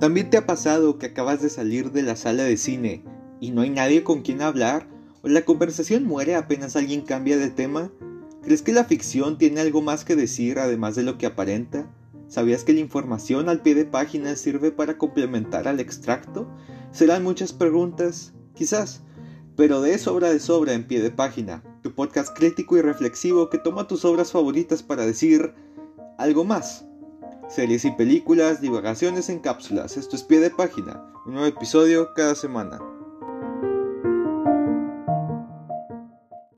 ¿También te ha pasado que acabas de salir de la sala de cine y no hay nadie con quien hablar? ¿O la conversación muere apenas alguien cambia de tema? ¿Crees que la ficción tiene algo más que decir además de lo que aparenta? ¿Sabías que la información al pie de página sirve para complementar al extracto? Serán muchas preguntas, quizás, pero de sobra de sobra en pie de página, tu podcast crítico y reflexivo que toma tus obras favoritas para decir algo más. Series y películas, divagaciones en cápsulas. Esto es pie de página. Un nuevo episodio cada semana.